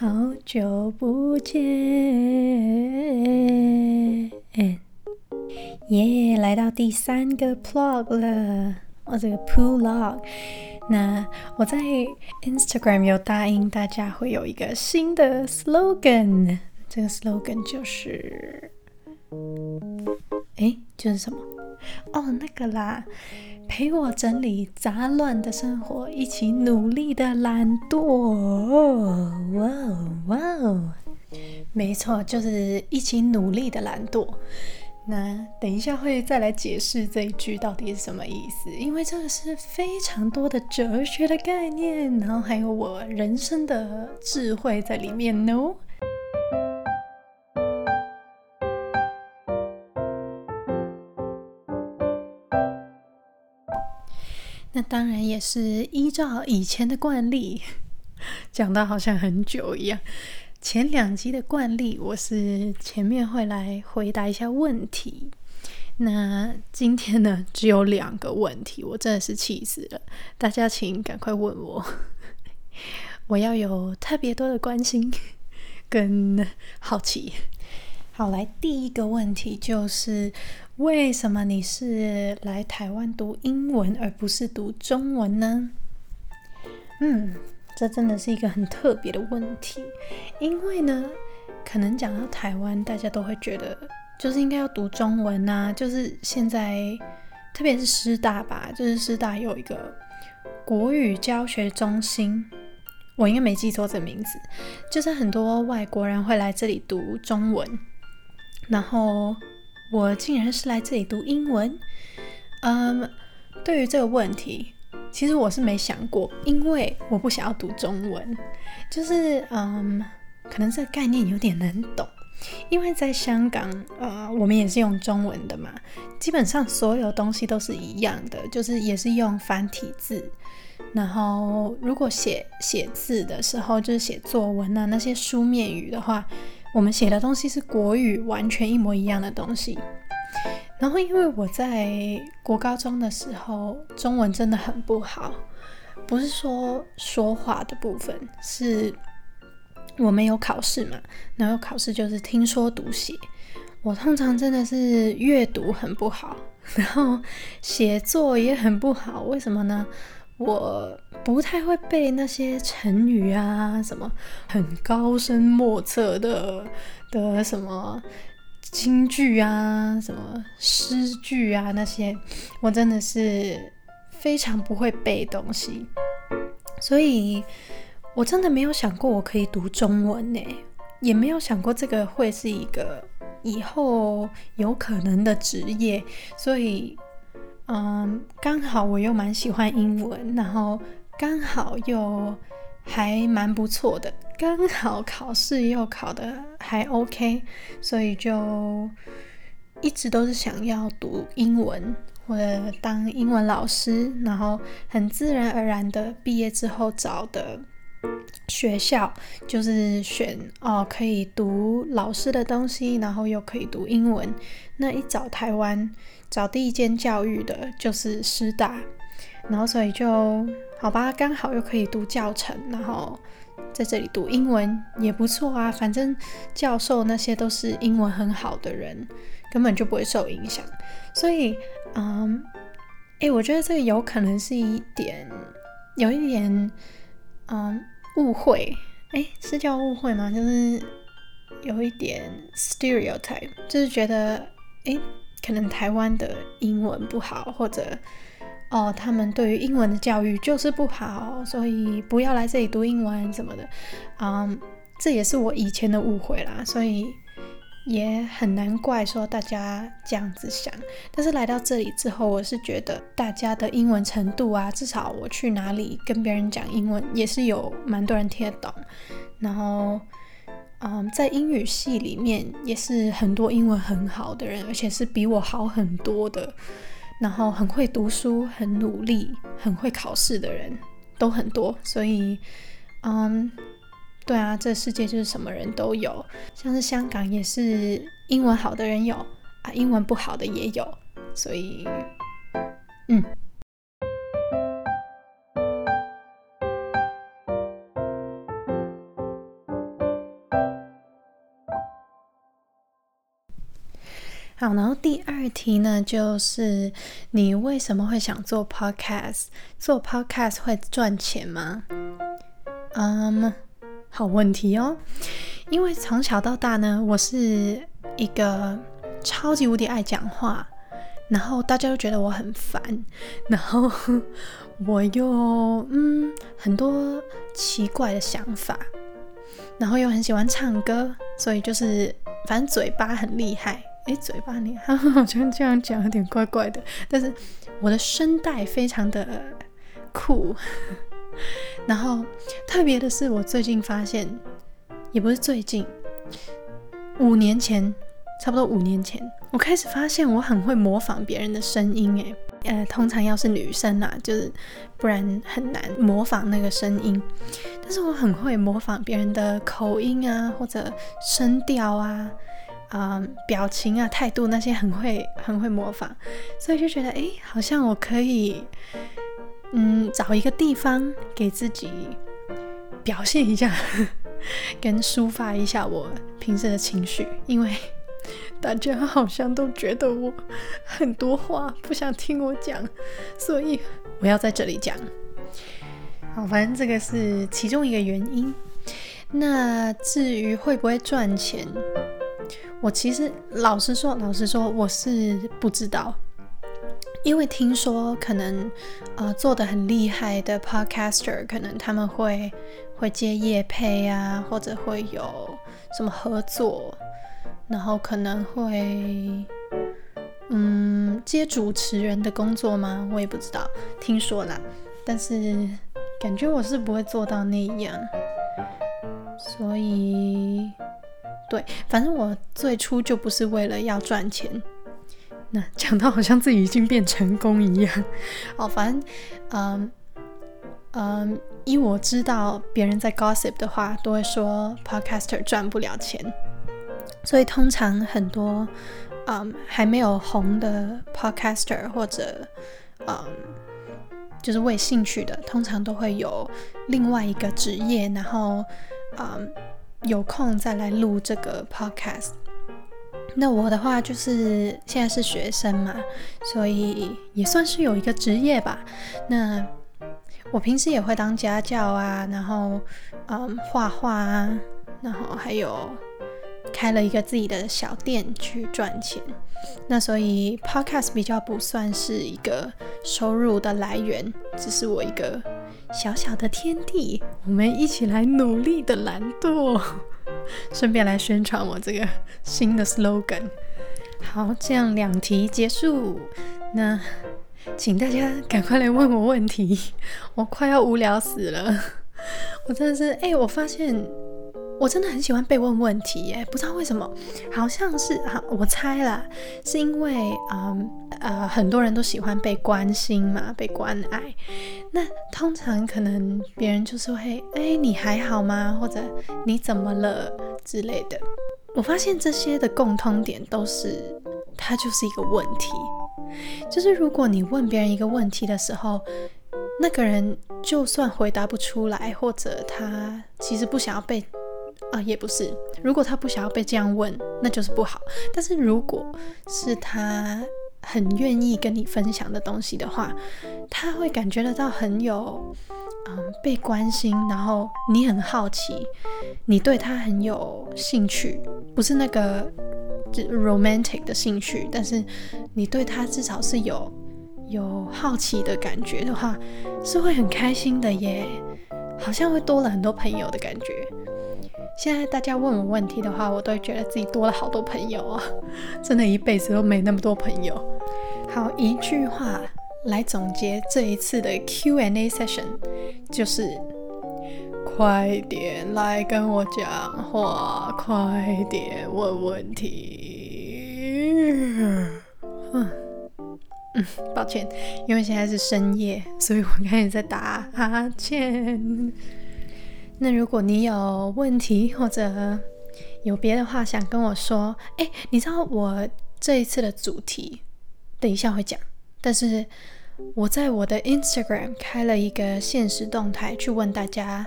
好久不见，耶！来到第三个 plug 了，我这个 pool log。那我在 Instagram 有答应大家会有一个新的 slogan，这个 slogan 就是，哎，就是什么？哦，那个啦。陪我整理杂乱的生活，一起努力的懒惰。哇哦哇哦，没错，就是一起努力的懒惰。那等一下会再来解释这一句到底是什么意思，因为这个是非常多的哲学的概念，然后还有我人生的智慧在里面哦。那当然也是依照以前的惯例，讲到好像很久一样。前两集的惯例，我是前面会来回答一下问题。那今天呢，只有两个问题，我真的是气死了。大家请赶快问我，我要有特别多的关心跟好奇。好，来第一个问题就是，为什么你是来台湾读英文而不是读中文呢？嗯，这真的是一个很特别的问题，因为呢，可能讲到台湾，大家都会觉得就是应该要读中文呐，就是现在特别是师大吧，就是师大有一个国语教学中心，我应该没记错这名字，就是很多外国人会来这里读中文。然后我竟然是来这里读英文，嗯，对于这个问题，其实我是没想过，因为我不想要读中文，就是嗯，可能这个概念有点难懂，因为在香港，呃，我们也是用中文的嘛，基本上所有东西都是一样的，就是也是用繁体字，然后如果写写字的时候，就是写作文啊那些书面语的话。我们写的东西是国语，完全一模一样的东西。然后，因为我在国高中的时候，中文真的很不好，不是说说话的部分，是我们有考试嘛，然后考试就是听说读写，我通常真的是阅读很不好，然后写作也很不好。为什么呢？我不太会背那些成语啊，什么很高深莫测的的什么京剧啊，什么诗句啊那些，我真的是非常不会背东西，所以我真的没有想过我可以读中文呢，也没有想过这个会是一个以后有可能的职业，所以。嗯，刚好我又蛮喜欢英文，然后刚好又还蛮不错的，刚好考试又考的还 OK，所以就一直都是想要读英文或者当英文老师，然后很自然而然的毕业之后找的学校就是选哦可以读老师的东西，然后又可以读英文，那一找台湾。找第一间教育的就是师大，然后所以就好吧，刚好又可以读教程，然后在这里读英文也不错啊。反正教授那些都是英文很好的人，根本就不会受影响。所以，嗯，诶，我觉得这个有可能是一点，有一点，嗯，误会。诶，是叫误会吗？就是有一点 stereotype，就是觉得，诶。可能台湾的英文不好，或者哦，他们对于英文的教育就是不好，所以不要来这里读英文什么的，嗯，这也是我以前的误会啦，所以也很难怪说大家这样子想。但是来到这里之后，我是觉得大家的英文程度啊，至少我去哪里跟别人讲英文，也是有蛮多人听得懂，然后。嗯，在英语系里面也是很多英文很好的人，而且是比我好很多的，然后很会读书、很努力、很会考试的人都很多。所以，嗯，对啊，这世界就是什么人都有，像是香港也是英文好的人有啊，英文不好的也有。所以，嗯。好，然后第二题呢，就是你为什么会想做 podcast？做 podcast 会赚钱吗？嗯，好问题哦。因为从小到大呢，我是一个超级无敌爱讲话，然后大家都觉得我很烦，然后 我又嗯很多奇怪的想法，然后又很喜欢唱歌，所以就是反正嘴巴很厉害。哎，嘴巴你 好像这样讲有点怪怪的，但是我的声带非常的酷。然后特别的是，我最近发现，也不是最近，五年前，差不多五年前，我开始发现我很会模仿别人的声音。哎，呃，通常要是女生啊，就是不然很难模仿那个声音。但是我很会模仿别人的口音啊，或者声调啊。嗯，表情啊，态度那些很会，很会模仿，所以就觉得，哎，好像我可以，嗯，找一个地方给自己表现一下，跟抒发一下我平时的情绪，因为 大家好像都觉得我很多话不想听我讲，所以我要在这里讲。好，反正这个是其中一个原因。那至于会不会赚钱？我其实老实说，老实说，我是不知道，因为听说可能呃做的很厉害的 podcaster，可能他们会会接业配啊，或者会有什么合作，然后可能会嗯接主持人的工作吗？我也不知道，听说啦，但是感觉我是不会做到那样，所以。对，反正我最初就不是为了要赚钱。那讲到好像自己已经变成功一样。哦，反正，嗯嗯，依我知道，别人在 gossip 的话，都会说 podcaster 赚不了钱。所以通常很多，嗯，还没有红的 podcaster 或者，嗯，就是为兴趣的，通常都会有另外一个职业，然后，嗯。有空再来录这个 podcast。那我的话就是现在是学生嘛，所以也算是有一个职业吧。那我平时也会当家教啊，然后嗯画画啊，然后还有开了一个自己的小店去赚钱。那所以 podcast 比较不算是一个收入的来源，只是我一个。小小的天地，我们一起来努力的懒惰，顺便来宣传我这个新的 slogan。好，这样两题结束，那请大家赶快来问我问题，我快要无聊死了。我真的是，哎，我发现。我真的很喜欢被问问题耶，不知道为什么，好像是哈，我猜啦，是因为嗯呃很多人都喜欢被关心嘛，被关爱。那通常可能别人就是会哎你还好吗？或者你怎么了之类的。我发现这些的共通点都是它就是一个问题，就是如果你问别人一个问题的时候，那个人就算回答不出来，或者他其实不想要被。啊，也不是。如果他不想要被这样问，那就是不好。但是如果是他很愿意跟你分享的东西的话，他会感觉得到很有嗯被关心，然后你很好奇，你对他很有兴趣，不是那个 romantic 的兴趣，但是你对他至少是有有好奇的感觉的话，是会很开心的耶，好像会多了很多朋友的感觉。现在大家问我问题的话，我都会觉得自己多了好多朋友啊！真的，一辈子都没那么多朋友。好，一句话来总结这一次的 Q&A session，就是快点来跟我讲话，快点问问题。嗯，抱歉，因为现在是深夜，所以我开始在打哈欠。那如果你有问题或者有别的话想跟我说，哎，你知道我这一次的主题，等一下会讲。但是我在我的 Instagram 开了一个现实动态，去问大家，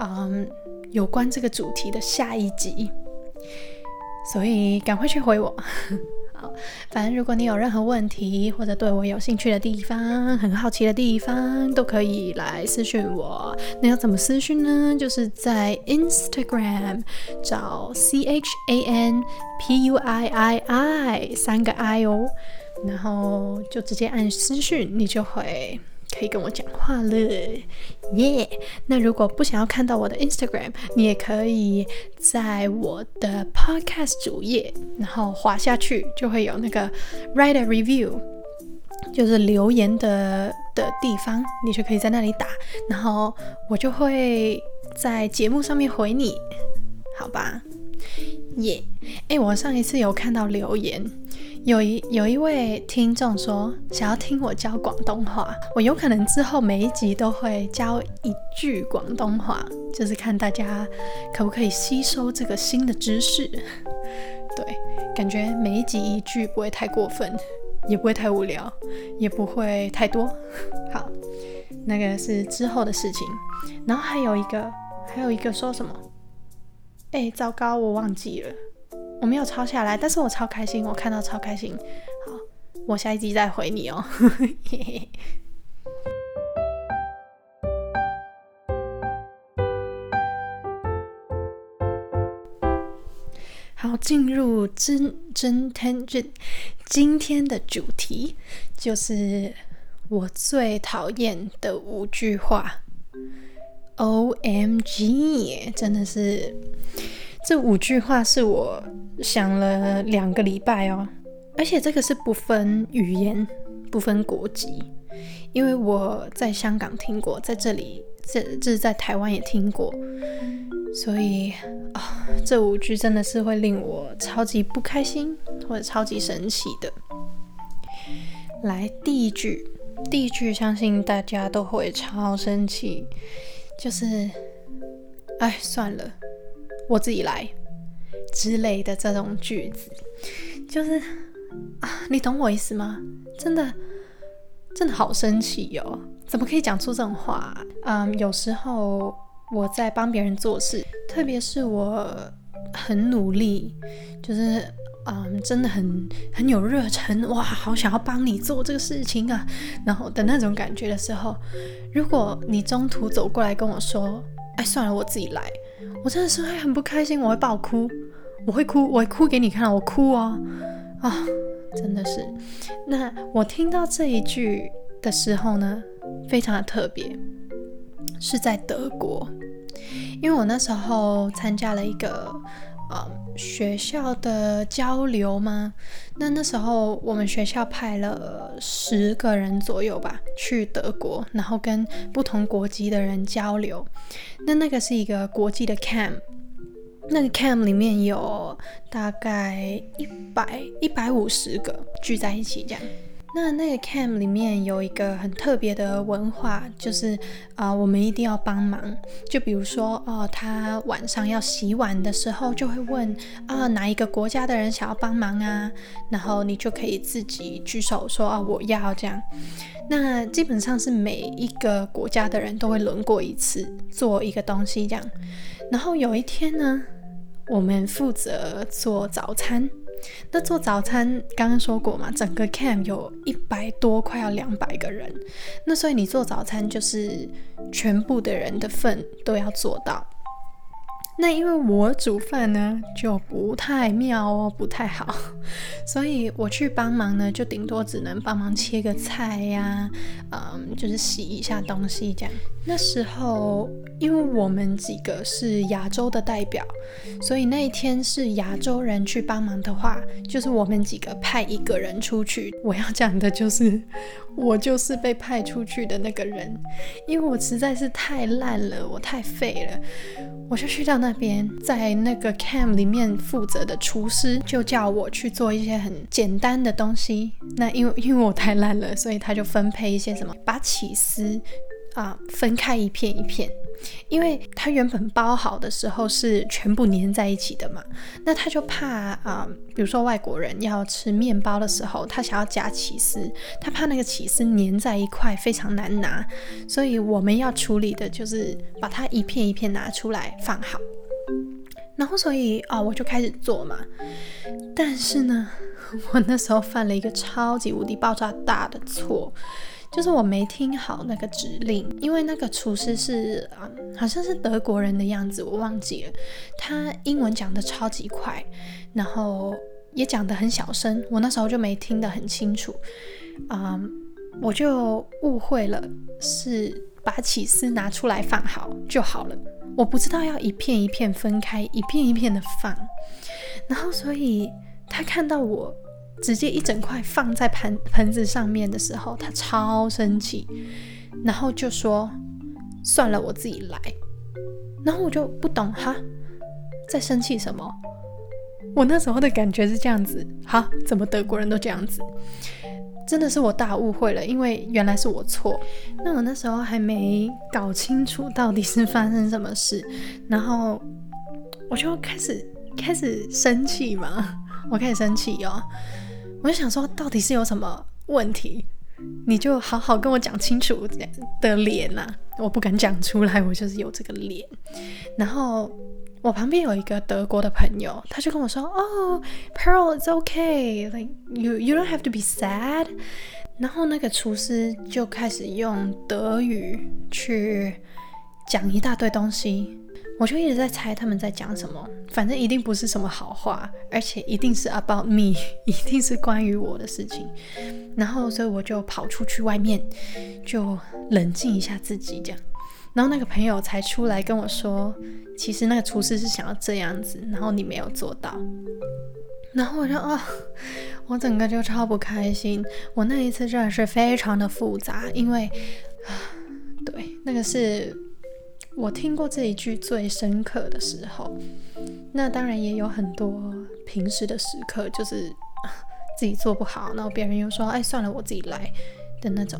嗯，有关这个主题的下一集，所以赶快去回我。好，反正如果你有任何问题，或者对我有兴趣的地方、很好奇的地方，都可以来私讯我。那要怎么私讯呢？就是在 Instagram 找 C H A N P U I I I 三个 I 哦，然后就直接按私讯，你就会。可以跟我讲话了，耶！那如果不想要看到我的 Instagram，你也可以在我的 Podcast 主页，然后滑下去就会有那个 Write a Review，就是留言的的地方，你就可以在那里打，然后我就会在节目上面回你，好吧？耶！哎，我上一次有看到留言。有一有一位听众说想要听我教广东话，我有可能之后每一集都会教一句广东话，就是看大家可不可以吸收这个新的知识。对，感觉每一集一句不会太过分，也不会太无聊，也不会太多。好，那个是之后的事情。然后还有一个，还有一个说什么？哎，糟糕，我忘记了。我没有抄下来，但是我超开心，我看到超开心。好，我下一集再回你哦。好，进入真真天日今天的主题就是我最讨厌的五句话。O M G，真的是。这五句话是我想了两个礼拜哦，而且这个是不分语言、不分国籍，因为我在香港听过，在这里这这是在台湾也听过，所以啊，这五句真的是会令我超级不开心或者超级生气的。来，第一句，第一句，相信大家都会超生气，就是，哎，算了。我自己来之类的这种句子，就是啊，你懂我意思吗？真的，真的好生气哟！怎么可以讲出这种话？嗯，有时候我在帮别人做事，特别是我很努力，就是嗯，真的很很有热忱，哇，好想要帮你做这个事情啊，然后的那种感觉的时候，如果你中途走过来跟我说，哎，算了，我自己来。我真的是会很不开心，我会爆哭，我会哭，我会哭给你看，我哭哦，啊，真的是。那我听到这一句的时候呢，非常的特别，是在德国，因为我那时候参加了一个呃学校的交流嘛，那那时候我们学校派了十个人左右吧去德国，然后跟不同国籍的人交流。那那个是一个国际的 camp，那个 camp 里面有大概一百一百五十个聚在一起这样。那那个 camp 里面有一个很特别的文化，就是啊，我们一定要帮忙。就比如说哦，他晚上要洗碗的时候，就会问啊，哪一个国家的人想要帮忙啊？然后你就可以自己举手说啊，我要这样。那基本上是每一个国家的人都会轮过一次做一个东西这样。然后有一天呢，我们负责做早餐。那做早餐刚刚说过嘛，整个 camp 有一百多，快要两百个人。那所以你做早餐就是全部的人的份都要做到。那因为我煮饭呢就不太妙哦，不太好，所以我去帮忙呢，就顶多只能帮忙切个菜呀，嗯，就是洗一下东西这样。那时候因为我们几个是亚洲的代表，所以那一天是亚洲人去帮忙的话，就是我们几个派一个人出去。我要讲的就是。我就是被派出去的那个人，因为我实在是太烂了，我太废了，我就去到那边，在那个 camp 里面负责的厨师就叫我去做一些很简单的东西。那因为因为我太懒了，所以他就分配一些什么，把起司啊分开一片一片。因为它原本包好的时候是全部粘在一起的嘛，那他就怕啊，比如说外国人要吃面包的时候，他想要夹起司，他怕那个起司粘在一块非常难拿，所以我们要处理的就是把它一片一片拿出来放好，然后所以啊，我就开始做嘛，但是呢，我那时候犯了一个超级无敌爆炸大的错，就是我没听好那个指令，因为那个厨师是啊，好像是德国人的样子，我忘记了。他英文讲的超级快，然后也讲的很小声，我那时候就没听得很清楚，啊，我就误会了，是把起司拿出来放好就好了。我不知道要一片一片分开，一片一片的放，然后所以他看到我直接一整块放在盘盆子上面的时候，他超生气，然后就说：“算了，我自己来。”然后我就不懂哈，在生气什么？我那时候的感觉是这样子，哈，怎么德国人都这样子？真的是我大误会了，因为原来是我错。那我那时候还没搞清楚到底是发生什么事，然后我就开始开始生气嘛，我开始生气哦，我就想说到底是有什么问题，你就好好跟我讲清楚的脸呐，我不敢讲出来，我就是有这个脸，然后。我旁边有一个德国的朋友，他就跟我说：“哦，Pearl，it's okay，like you you don't have to be sad。”然后那个厨师就开始用德语去讲一大堆东西，我就一直在猜他们在讲什么，反正一定不是什么好话，而且一定是 about me，一定是关于我的事情。然后，所以我就跑出去外面，就冷静一下自己，这样。然后那个朋友才出来跟我说，其实那个厨师是想要这样子，然后你没有做到。然后我就啊，我整个就超不开心。我那一次真的是非常的复杂，因为，对，那个是我听过这一句最深刻的时候。那当然也有很多平时的时刻，就是自己做不好，然后别人又说，哎，算了，我自己来。的那种，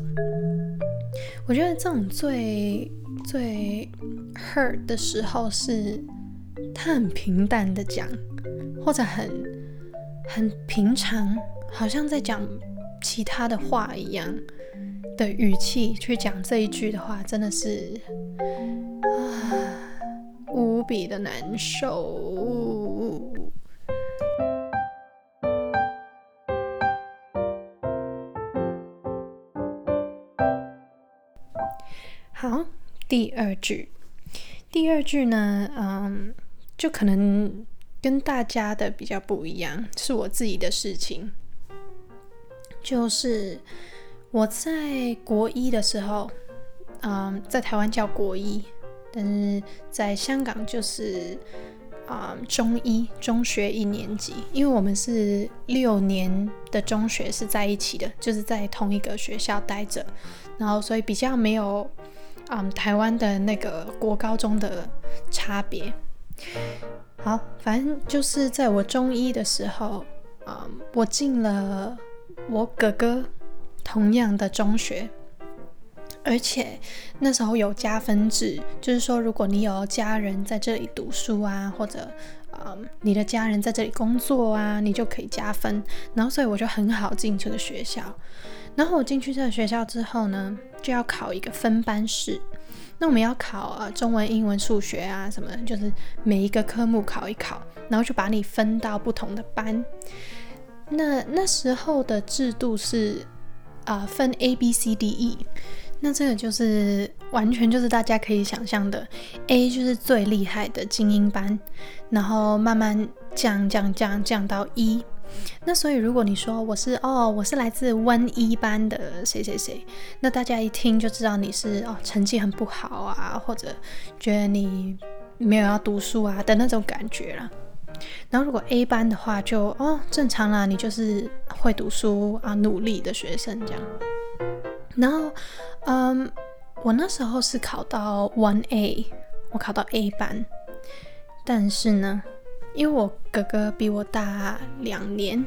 我觉得这种最最 hurt 的时候是，他很平淡的讲，或者很很平常，好像在讲其他的话一样的语气去讲这一句的话，真的是啊，无比的难受。好，第二句，第二句呢，嗯，就可能跟大家的比较不一样，是我自己的事情。就是我在国一的时候，嗯，在台湾叫国一，但是在香港就是啊中一中学一年级，因为我们是六年的中学是在一起的，就是在同一个学校待着，然后所以比较没有。嗯，台湾的那个国高中的差别。好，反正就是在我中一的时候，啊，我进了我哥哥同样的中学，而且那时候有加分制，就是说如果你有家人在这里读书啊，或者啊你的家人在这里工作啊，你就可以加分。然后所以我就很好进这个学校。然后我进去这个学校之后呢，就要考一个分班试。那我们要考啊，中文、英文、数学啊，什么，就是每一个科目考一考，然后就把你分到不同的班。那那时候的制度是啊，分 A、B、C、D、E。那这个就是完全就是大家可以想象的，A 就是最厉害的精英班，然后慢慢降降降降到一。那所以，如果你说我是哦，我是来自温一班的谁谁谁，那大家一听就知道你是哦，成绩很不好啊，或者觉得你没有要读书啊的那种感觉了。然后如果 A 班的话，就哦正常啦，你就是会读书啊，努力的学生这样。然后，嗯，我那时候是考到 One A，我考到 A 班，但是呢。因为我哥哥比我大两年，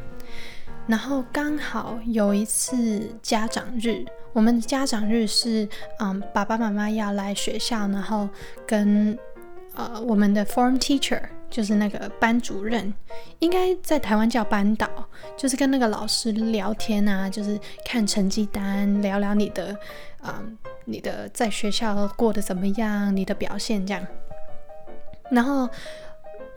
然后刚好有一次家长日，我们的家长日是，嗯，爸爸妈妈要来学校，然后跟呃我们的 form teacher，就是那个班主任，应该在台湾叫班导，就是跟那个老师聊天啊，就是看成绩单，聊聊你的，嗯，你的在学校过得怎么样，你的表现这样，然后。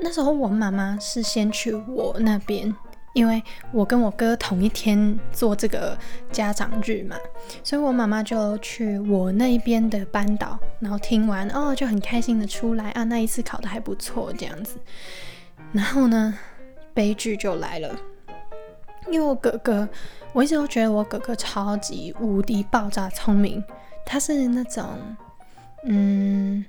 那时候我妈妈是先去我那边，因为我跟我哥同一天做这个家长日嘛，所以我妈妈就去我那一边的班导，然后听完哦就很开心的出来啊，那一次考的还不错这样子。然后呢，悲剧就来了，因为我哥哥，我一直都觉得我哥哥超级无敌爆炸聪明，他是那种，嗯，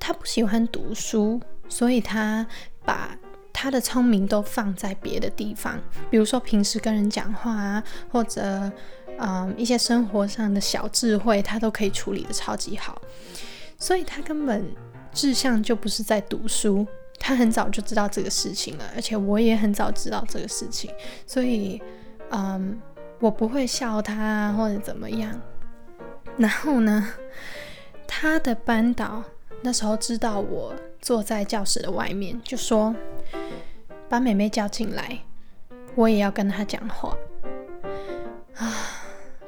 他不喜欢读书，所以他把。他的聪明都放在别的地方，比如说平时跟人讲话啊，或者嗯一些生活上的小智慧，他都可以处理的超级好。所以他根本志向就不是在读书，他很早就知道这个事情了，而且我也很早知道这个事情，所以嗯我不会笑他或者怎么样。然后呢，他的班导那时候知道我坐在教室的外面，就说。把妹妹叫进来，我也要跟她讲话啊！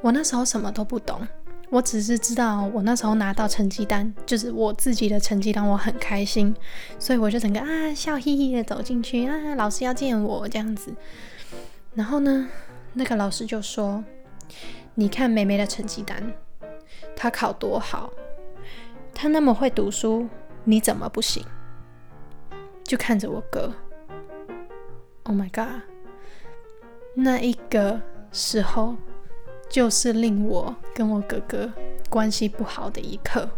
我那时候什么都不懂，我只是知道我那时候拿到成绩单，就是我自己的成绩单，我很开心，所以我就整个啊笑嘻嘻的走进去啊，老师要见我这样子。然后呢，那个老师就说：“你看妹妹的成绩单，她考多好，她那么会读书，你怎么不行？”就看着我哥。Oh my god！那一个时候，就是令我跟我哥哥关系不好的一刻。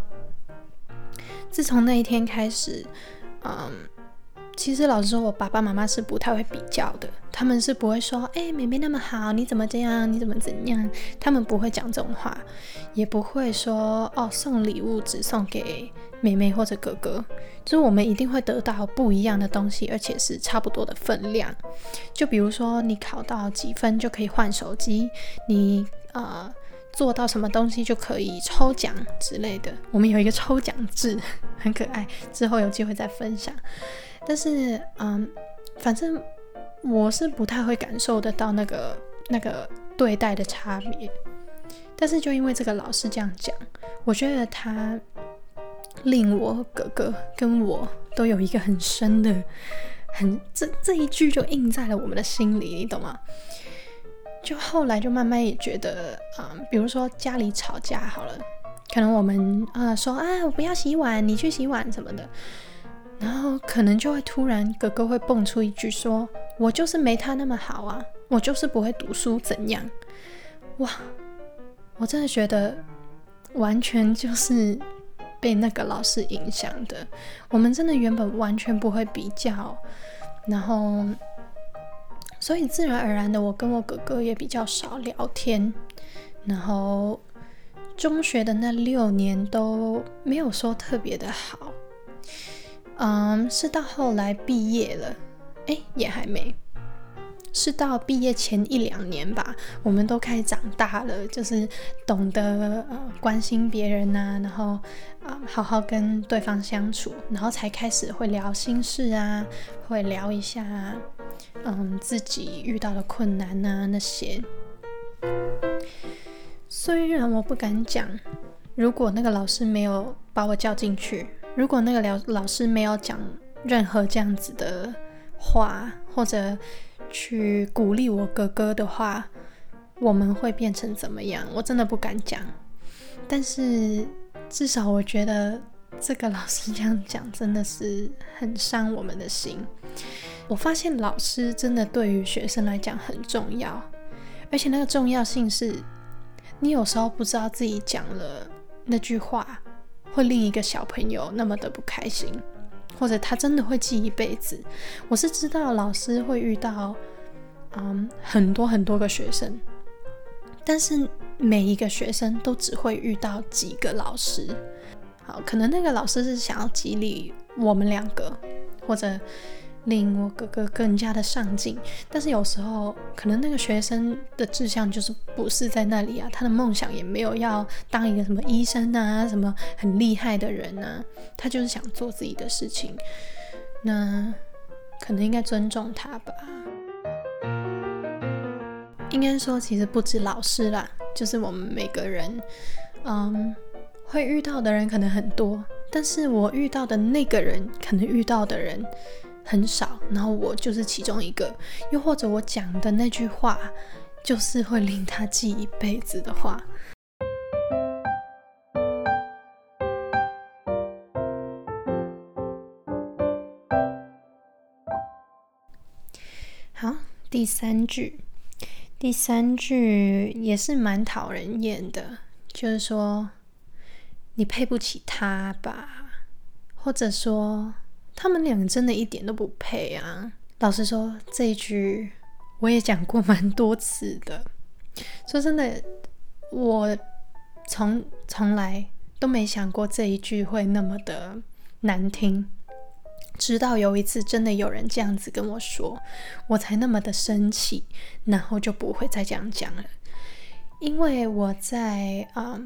自从那一天开始，嗯。其实老实说，我爸爸妈妈是不太会比较的，他们是不会说，哎，妹妹那么好，你怎么这样？你怎么怎样？他们不会讲这种话，也不会说，哦，送礼物只送给妹妹或者哥哥，就是我们一定会得到不一样的东西，而且是差不多的分量。就比如说，你考到几分就可以换手机，你呃做到什么东西就可以抽奖之类的。我们有一个抽奖制，很可爱，之后有机会再分享。但是，嗯，反正我是不太会感受得到那个那个对待的差别。但是就因为这个老师这样讲，我觉得他令我哥哥跟我都有一个很深的、很这这一句就印在了我们的心里，你懂吗？就后来就慢慢也觉得，嗯，比如说家里吵架好了，可能我们啊说啊我不要洗碗，你去洗碗什么的。然后可能就会突然哥哥会蹦出一句说：“我就是没他那么好啊，我就是不会读书，怎样？”哇，我真的觉得完全就是被那个老师影响的。我们真的原本完全不会比较，然后所以自然而然的，我跟我哥哥也比较少聊天。然后中学的那六年都没有说特别的好。嗯，是到后来毕业了，哎，也还没，是到毕业前一两年吧，我们都开始长大了，就是懂得呃关心别人呐，然后啊好好跟对方相处，然后才开始会聊心事啊，会聊一下嗯自己遇到的困难呐那些。虽然我不敢讲，如果那个老师没有把我叫进去。如果那个老老师没有讲任何这样子的话，或者去鼓励我哥哥的话，我们会变成怎么样？我真的不敢讲。但是至少我觉得这个老师这样讲真的是很伤我们的心。我发现老师真的对于学生来讲很重要，而且那个重要性是，你有时候不知道自己讲了那句话。会令一个小朋友那么的不开心，或者他真的会记一辈子。我是知道老师会遇到，嗯，很多很多个学生，但是每一个学生都只会遇到几个老师。好，可能那个老师是想要激励我们两个，或者。令我哥哥更加的上进，但是有时候可能那个学生的志向就是不是在那里啊，他的梦想也没有要当一个什么医生啊，什么很厉害的人啊，他就是想做自己的事情，那可能应该尊重他吧。应该说，其实不止老师啦，就是我们每个人，嗯，会遇到的人可能很多，但是我遇到的那个人，可能遇到的人。很少，然后我就是其中一个，又或者我讲的那句话就是会令他记一辈子的话。好，第三句，第三句也是蛮讨人厌的，就是说你配不起他吧，或者说。他们两个真的一点都不配啊！老实说，这一句我也讲过蛮多次的。说真的，我从从来都没想过这一句会那么的难听。直到有一次真的有人这样子跟我说，我才那么的生气，然后就不会再这样讲了。因为我在啊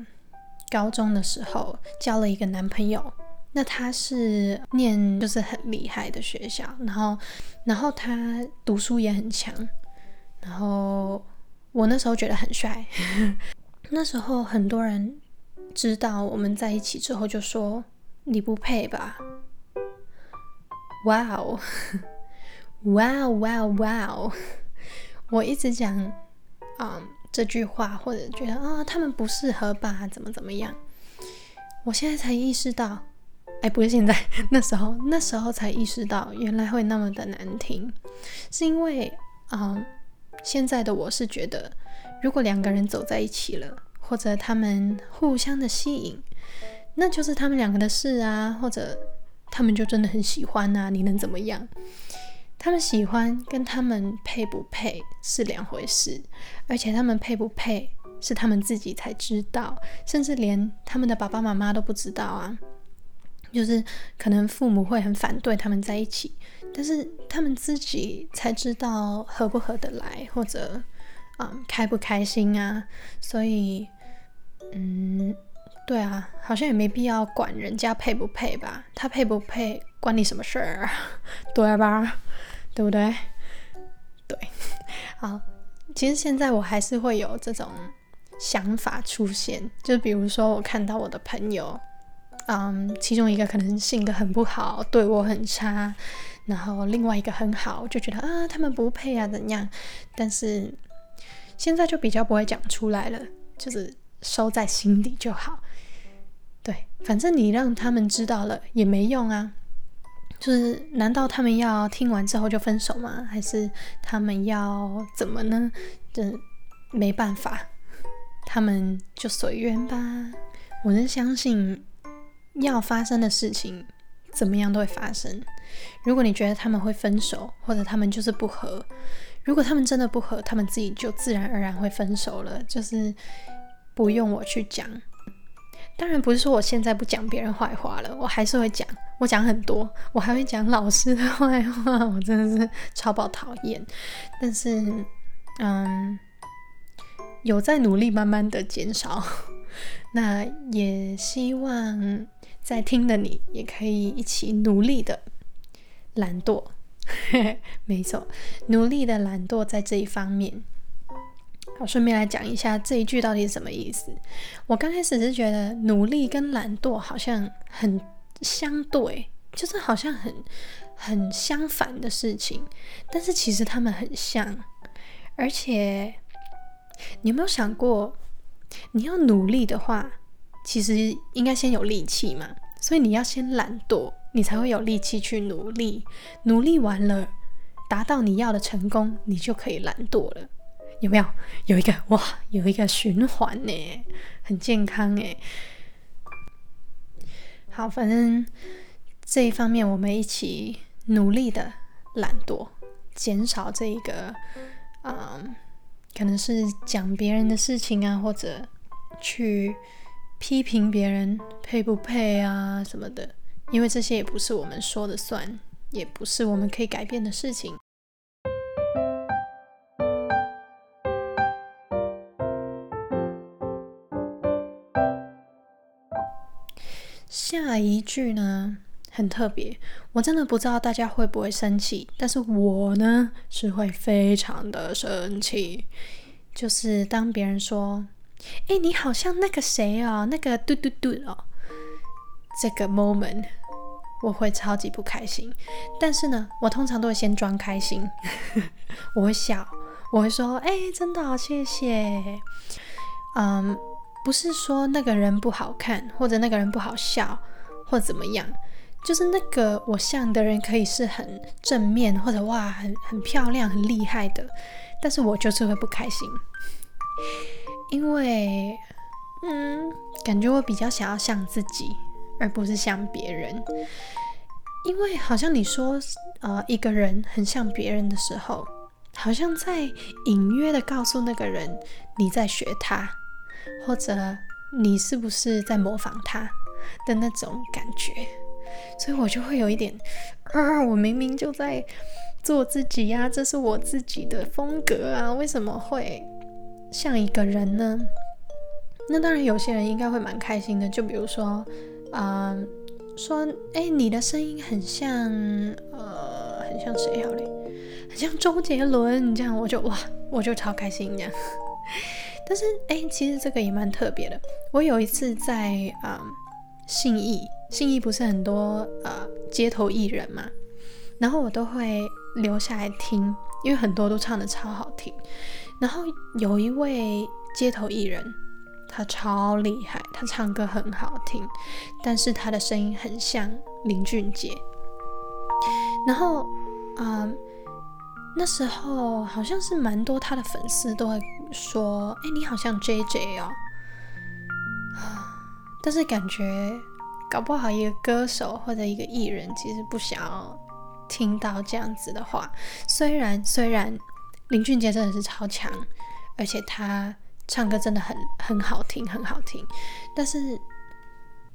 高中的时候交了一个男朋友。那他是念就是很厉害的学校，然后，然后他读书也很强，然后我那时候觉得很帅。那时候很多人知道我们在一起之后，就说你不配吧？哇哦，哇哦，哇哦，哇哦！我一直讲啊这句话，或者觉得啊他们不适合吧，怎么怎么样？我现在才意识到。哎，不是现在，那时候那时候才意识到原来会那么的难听，是因为啊，现在的我是觉得，如果两个人走在一起了，或者他们互相的吸引，那就是他们两个的事啊，或者他们就真的很喜欢啊，你能怎么样？他们喜欢跟他们配不配是两回事，而且他们配不配是他们自己才知道，甚至连他们的爸爸妈妈都不知道啊。就是可能父母会很反对他们在一起，但是他们自己才知道合不合得来，或者啊开不开心啊。所以，嗯，对啊，好像也没必要管人家配不配吧，他配不配关你什么事儿，对吧？对不对？对，好，其实现在我还是会有这种想法出现，就比如说我看到我的朋友。嗯，其中一个可能性格很不好，对我很差，然后另外一个很好，就觉得啊，他们不配啊，怎样？但是现在就比较不会讲出来了，就是收在心里就好。对，反正你让他们知道了也没用啊。就是难道他们要听完之后就分手吗？还是他们要怎么呢？这没办法，他们就随缘吧。我能相信。要发生的事情，怎么样都会发生。如果你觉得他们会分手，或者他们就是不和，如果他们真的不和，他们自己就自然而然会分手了，就是不用我去讲。当然不是说我现在不讲别人坏话了，我还是会讲，我讲很多，我还会讲老师的坏话，我真的是超爆讨厌。但是，嗯，有在努力，慢慢的减少。那也希望。在听的你也可以一起努力的懒惰，没错，努力的懒惰在这一方面。好，顺便来讲一下这一句到底是什么意思。我刚开始是觉得努力跟懒惰好像很相对，就是好像很很相反的事情，但是其实他们很像。而且你有没有想过，你要努力的话？其实应该先有力气嘛，所以你要先懒惰，你才会有力气去努力。努力完了，达到你要的成功，你就可以懒惰了。有没有？有一个哇，有一个循环呢，很健康哎。好，反正这一方面我们一起努力的懒惰，减少这一个啊，可能是讲别人的事情啊，或者去。批评别人配不配啊什么的，因为这些也不是我们说的算，也不是我们可以改变的事情。下一句呢很特别，我真的不知道大家会不会生气，但是我呢是会非常的生气，就是当别人说。哎，你好像那个谁哦，那个嘟嘟嘟哦，这个 moment 我会超级不开心。但是呢，我通常都会先装开心，我会笑，我会说：“哎，真的好，谢谢。”嗯，不是说那个人不好看，或者那个人不好笑，或怎么样，就是那个我像的人可以是很正面，或者哇，很很漂亮、很厉害的，但是我就是会不开心，因为。嗯，感觉我比较想要像自己，而不是像别人。因为好像你说，呃，一个人很像别人的时候，好像在隐约的告诉那个人你在学他，或者你是不是在模仿他的那种感觉。所以我就会有一点，啊，我明明就在做自己呀，这是我自己的风格啊，为什么会像一个人呢？那当然，有些人应该会蛮开心的。就比如说，嗯，说，哎，你的声音很像，呃，很像谁好嘞？很像周杰伦，这样我就哇，我就超开心这样。但是，哎，其实这个也蛮特别的。我有一次在啊信义，信义不是很多呃街头艺人嘛，然后我都会留下来听，因为很多都唱的超好听。然后有一位街头艺人。他超厉害，他唱歌很好听，但是他的声音很像林俊杰。然后，嗯，那时候好像是蛮多他的粉丝都会说：“哎，你好像 J J 哦。”，但是感觉搞不好一个歌手或者一个艺人其实不想要听到这样子的话。虽然虽然林俊杰真的是超强，而且他。唱歌真的很很好听，很好听。但是，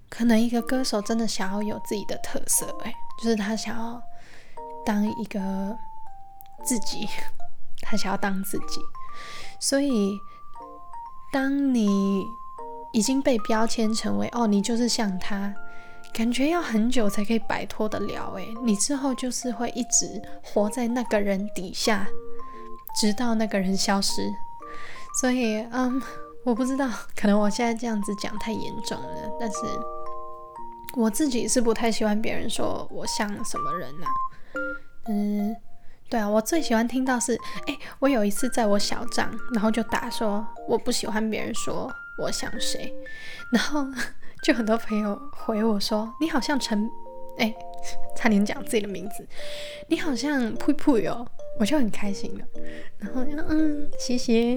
可能一个歌手真的想要有自己的特色，哎，就是他想要当一个自己，他想要当自己。所以，当你已经被标签成为哦，你就是像他，感觉要很久才可以摆脱得了。哎，你之后就是会一直活在那个人底下，直到那个人消失。所以，嗯，我不知道，可能我现在这样子讲太严重了。但是我自己是不太喜欢别人说我像什么人呐。嗯，对啊，我最喜欢听到是，哎，我有一次在我小账，然后就打说我不喜欢别人说我像谁，然后 就很多朋友回我说你好像陈，哎，差点讲自己的名字，你好像噗噗哦。我就很开心了，然后嗯，谢谢。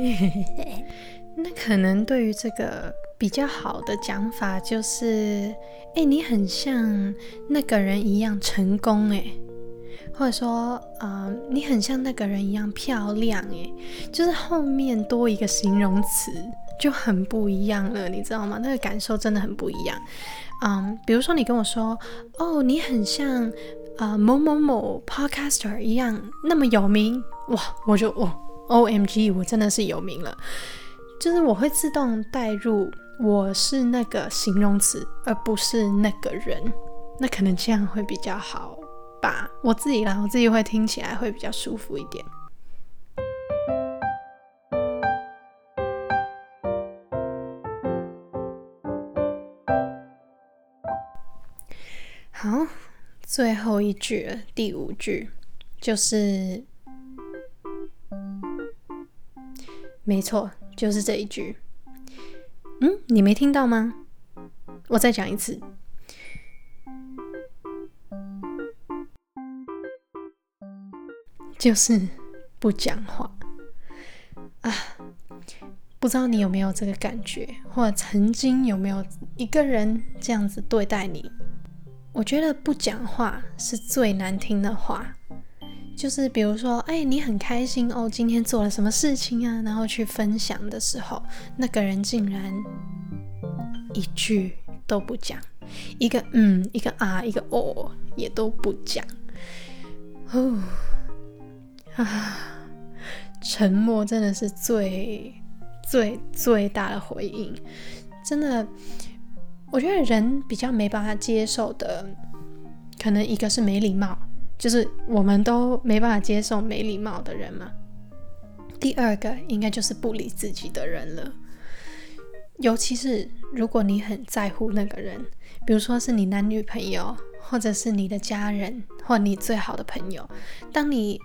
那可能对于这个比较好的讲法就是，哎，你很像那个人一样成功，哎，或者说，呃，你很像那个人一样漂亮，哎，就是后面多一个形容词就很不一样了，你知道吗？那个感受真的很不一样。嗯，比如说你跟我说，哦，你很像。啊，某某某 podcaster 一样那么有名哇！我就哇，O M G，我真的是有名了。就是我会自动带入我是那个形容词，而不是那个人。那可能这样会比较好吧？我自己啦，我自己会听起来会比较舒服一点。好。最后一句了，第五句就是，没错，就是这一句。嗯，你没听到吗？我再讲一次，就是不讲话啊！不知道你有没有这个感觉，或曾经有没有一个人这样子对待你？我觉得不讲话是最难听的话，就是比如说，哎，你很开心哦，今天做了什么事情啊？然后去分享的时候，那个人竟然一句都不讲，一个嗯，一个啊，一个哦，也都不讲。哦啊，沉默真的是最最最大的回应，真的。我觉得人比较没办法接受的，可能一个是没礼貌，就是我们都没办法接受没礼貌的人嘛。第二个应该就是不理自己的人了。尤其是如果你很在乎那个人，比如说是你男女朋友，或者是你的家人，或你最好的朋友，当你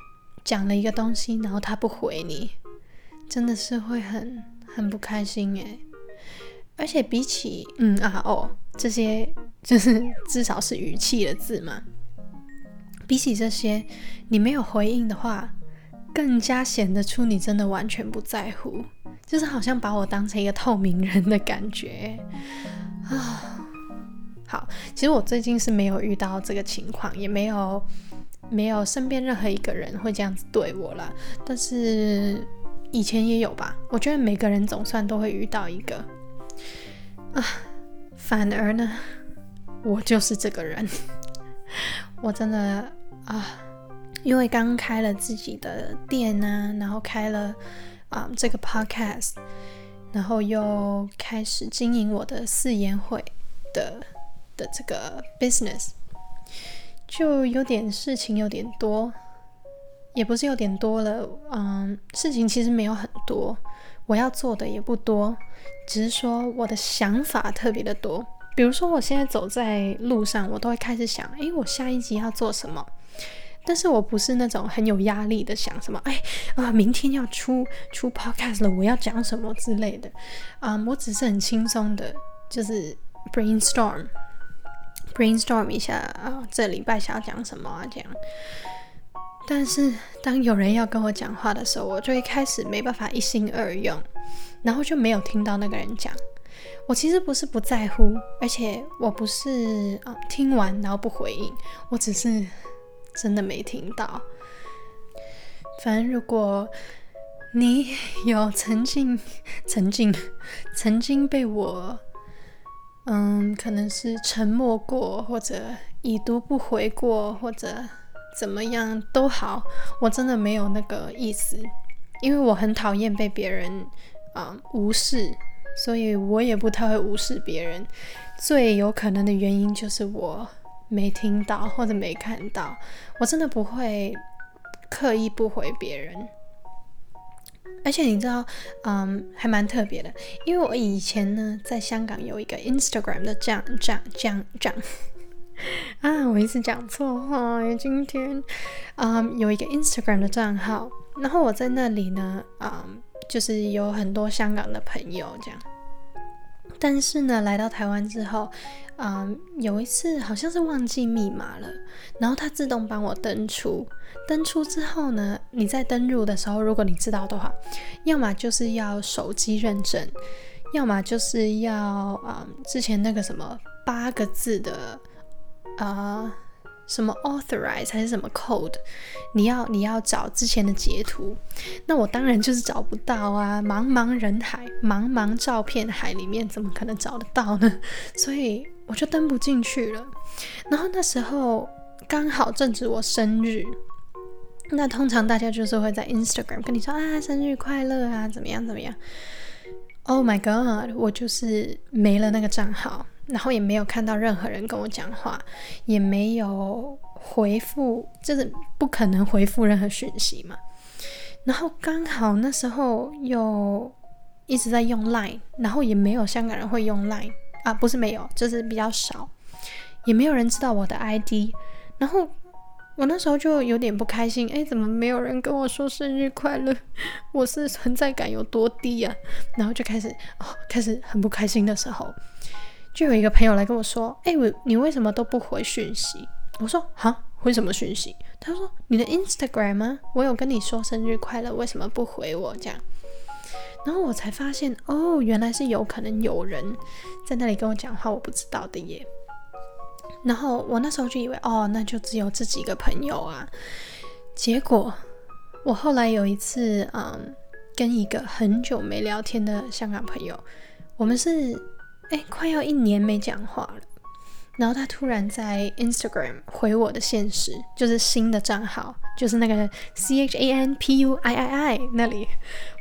讲了一个东西，然后他不回你，真的是会很很不开心诶。而且比起嗯啊哦这些，就是至少是语气的字嘛，比起这些，你没有回应的话。更加显得出你真的完全不在乎，就是好像把我当成一个透明人的感觉啊。好，其实我最近是没有遇到这个情况，也没有没有身边任何一个人会这样子对我了。但是以前也有吧？我觉得每个人总算都会遇到一个啊。反而呢，我就是这个人，我真的啊。因为刚开了自己的店啊，然后开了啊这个 podcast，然后又开始经营我的四言会的的这个 business，就有点事情有点多，也不是有点多了，嗯，事情其实没有很多，我要做的也不多，只是说我的想法特别的多。比如说我现在走在路上，我都会开始想，诶，我下一集要做什么？但是我不是那种很有压力的想什么，哎啊，明天要出出 podcast 了，我要讲什么之类的，啊，我只是很轻松的，就是 brainstorm brainstorm 一下啊，这礼拜想要讲什么啊这样。但是当有人要跟我讲话的时候，我就会开始没办法一心二用，然后就没有听到那个人讲。我其实不是不在乎，而且我不是啊听完然后不回应，我只是。真的没听到。反正如果你有曾经、曾经、曾经被我，嗯，可能是沉默过，或者已读不回过，或者怎么样都好，我真的没有那个意思，因为我很讨厌被别人啊无视，所以我也不太会无视别人。最有可能的原因就是我。没听到或者没看到，我真的不会刻意不回别人。而且你知道，嗯，还蛮特别的，因为我以前呢在香港有一个 Instagram 的这样这样这样这样 啊，我一直讲错话，今天嗯有一个 Instagram 的账号，然后我在那里呢，嗯，就是有很多香港的朋友这样。但是呢，来到台湾之后，嗯，有一次好像是忘记密码了，然后它自动帮我登出。登出之后呢，你在登入的时候，如果你知道的话，要么就是要手机认证，要么就是要啊之前那个什么八个字的啊。什么 authorize 还是什么 code？你要你要找之前的截图，那我当然就是找不到啊！茫茫人海，茫茫照片海里面，怎么可能找得到呢？所以我就登不进去了。然后那时候刚好正值我生日，那通常大家就是会在 Instagram 跟你说啊生日快乐啊，怎么样怎么样？Oh my god！我就是没了那个账号。然后也没有看到任何人跟我讲话，也没有回复，就是不可能回复任何讯息嘛。然后刚好那时候又一直在用 Line，然后也没有香港人会用 Line 啊，不是没有，就是比较少，也没有人知道我的 ID。然后我那时候就有点不开心，哎，怎么没有人跟我说生日快乐？我是存在感有多低啊？然后就开始哦，开始很不开心的时候。就有一个朋友来跟我说：“哎，我你为什么都不回讯息？”我说：“哈，回什么讯息？”他说：“你的 Instagram 吗？我有跟你说生日快乐，为什么不回我？”这样，然后我才发现，哦，原来是有可能有人在那里跟我讲话，我不知道的耶。然后我那时候就以为，哦，那就只有这几个朋友啊。结果我后来有一次，嗯，跟一个很久没聊天的香港朋友，我们是。哎，快要一年没讲话了，然后他突然在 Instagram 回我的现实，就是新的账号，就是那个 C H A N P U I I I 那里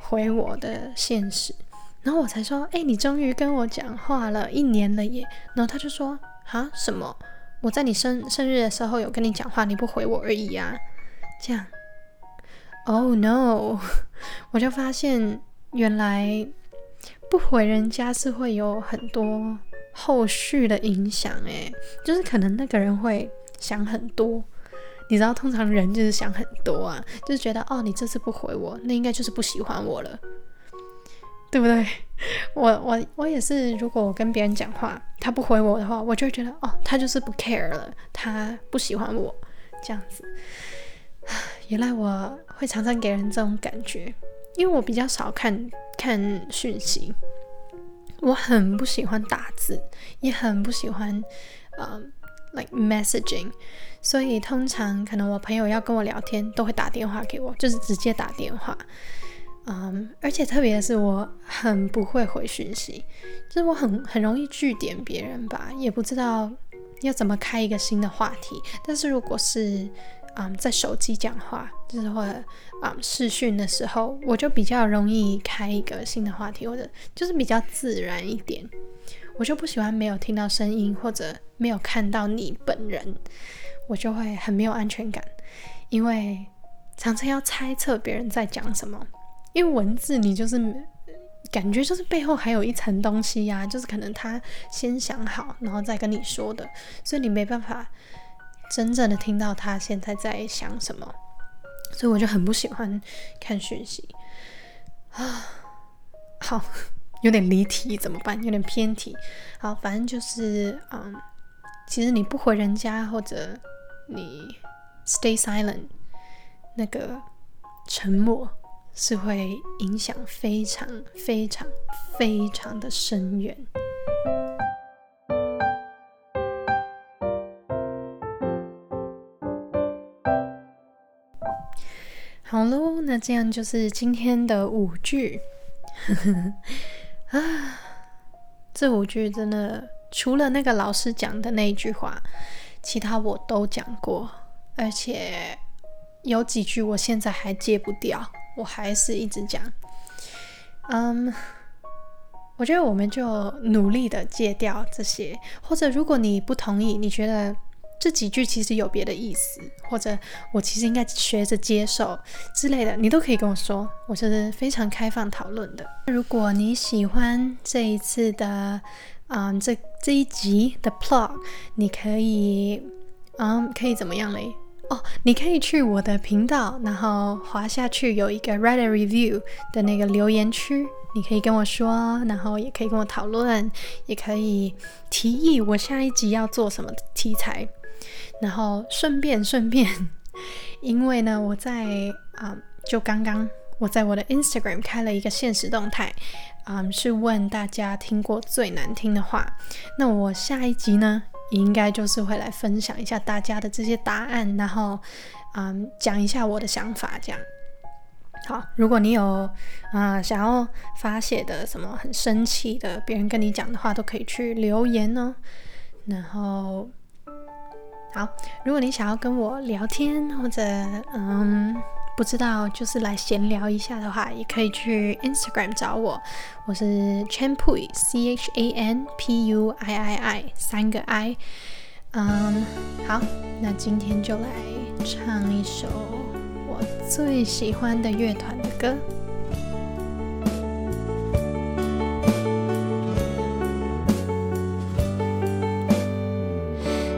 回我的现实，然后我才说，哎，你终于跟我讲话了，一年了耶。然后他就说，啊，什么？我在你生生日的时候有跟你讲话，你不回我而已啊。这样，Oh no！我就发现原来。不回人家是会有很多后续的影响，诶，就是可能那个人会想很多。你知道，通常人就是想很多啊，就是觉得哦，你这次不回我，那应该就是不喜欢我了，对不对？我我我也是，如果我跟别人讲话，他不回我的话，我就会觉得哦，他就是不 care 了，他不喜欢我这样子。原来我会常常给人这种感觉，因为我比较少看看讯息，我很不喜欢打字，也很不喜欢嗯，like messaging。所以通常可能我朋友要跟我聊天，都会打电话给我，就是直接打电话。嗯，而且特别是，我很不会回讯息，就是我很很容易拒点别人吧，也不知道要怎么开一个新的话题。但是如果是嗯在手机讲话，就是或者嗯视讯的时候，我就比较容易开一个新的话题，或者就是比较自然一点。我就不喜欢没有听到声音，或者没有看到你本人。我就会很没有安全感，因为常常要猜测别人在讲什么。因为文字你就是感觉就是背后还有一层东西呀，就是可能他先想好，然后再跟你说的，所以你没办法真正的听到他现在在想什么。所以我就很不喜欢看讯息啊。好，有点离题怎么办？有点偏题。好，反正就是嗯，其实你不回人家或者。你 stay silent，那个沉默是会影响非常非常非常的深远。这样就是今天的五句。啊，这五句真的除了那个老师讲的那一句话。其他我都讲过，而且有几句我现在还戒不掉，我还是一直讲。嗯，我觉得我们就努力的戒掉这些，或者如果你不同意，你觉得这几句其实有别的意思，或者我其实应该学着接受之类的，你都可以跟我说，我是非常开放讨论的。如果你喜欢这一次的。嗯，这这一集的 plot，你可以，嗯，可以怎么样嘞？哦，你可以去我的频道，然后滑下去有一个 write a review 的那个留言区，你可以跟我说，然后也可以跟我讨论，也可以提议我下一集要做什么题材，然后顺便顺便，因为呢，我在啊，就刚刚我在我的 Instagram 开了一个现实动态。嗯，是问大家听过最难听的话。那我下一集呢，应该就是会来分享一下大家的这些答案，然后嗯，讲一下我的想法。这样好，如果你有啊想要发泄的什么很生气的，别人跟你讲的话，都可以去留言哦。然后好，如果你想要跟我聊天或者嗯。不知道，就是来闲聊一下的话，也可以去 Instagram 找我，我是 Chanpui C H A N P U I I I 三个 I。嗯，好，那今天就来唱一首我最喜欢的乐团的歌。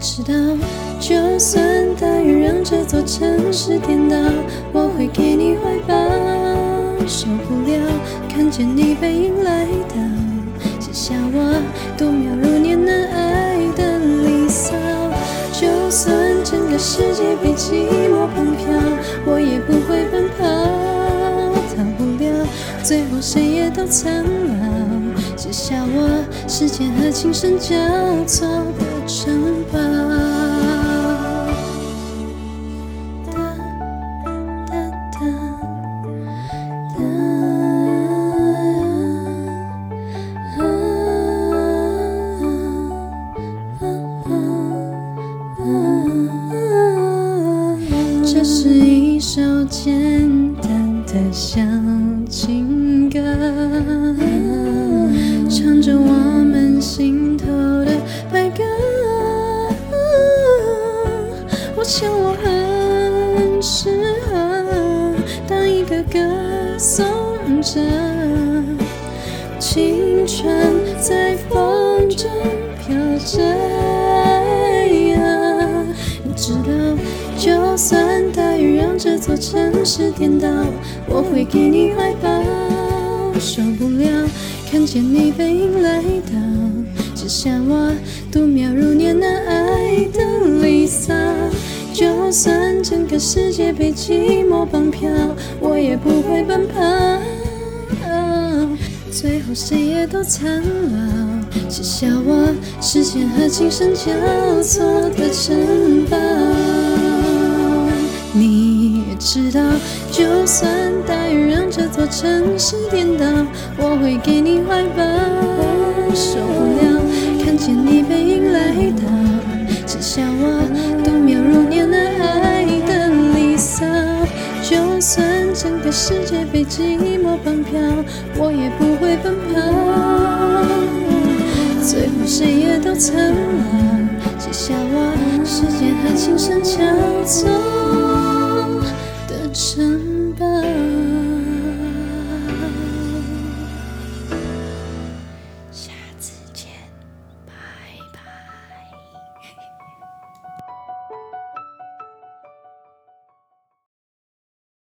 知道，就算大雨让这座城市颠倒，我会给你怀抱。受不了看见你背影来到，写下我度秒如年难挨的离骚。就算整个世界被寂寞绑票，我也不会奔跑。逃不了，最后谁也都苍老，写下我时间和琴声交错的城的歌颂者，青春在风中飘着。你知道，就算大雨让这座城市颠倒，我会给你怀抱。受不了看见你背影来到，只想我度秒如年难挨的离骚。就算整个世界被寂寞绑票，我也不会奔跑。最后谁也都苍老，写下我时间和琴声交错的城堡。你也知道，就算大雨让这座城市颠倒，我会给你怀抱。受不了看见你背影来到，写下我度如年难挨的离骚。就算整个世界被寂寞绑票，我也不会奔跑。最后谁也都苍老，写下我时间和琴声交错。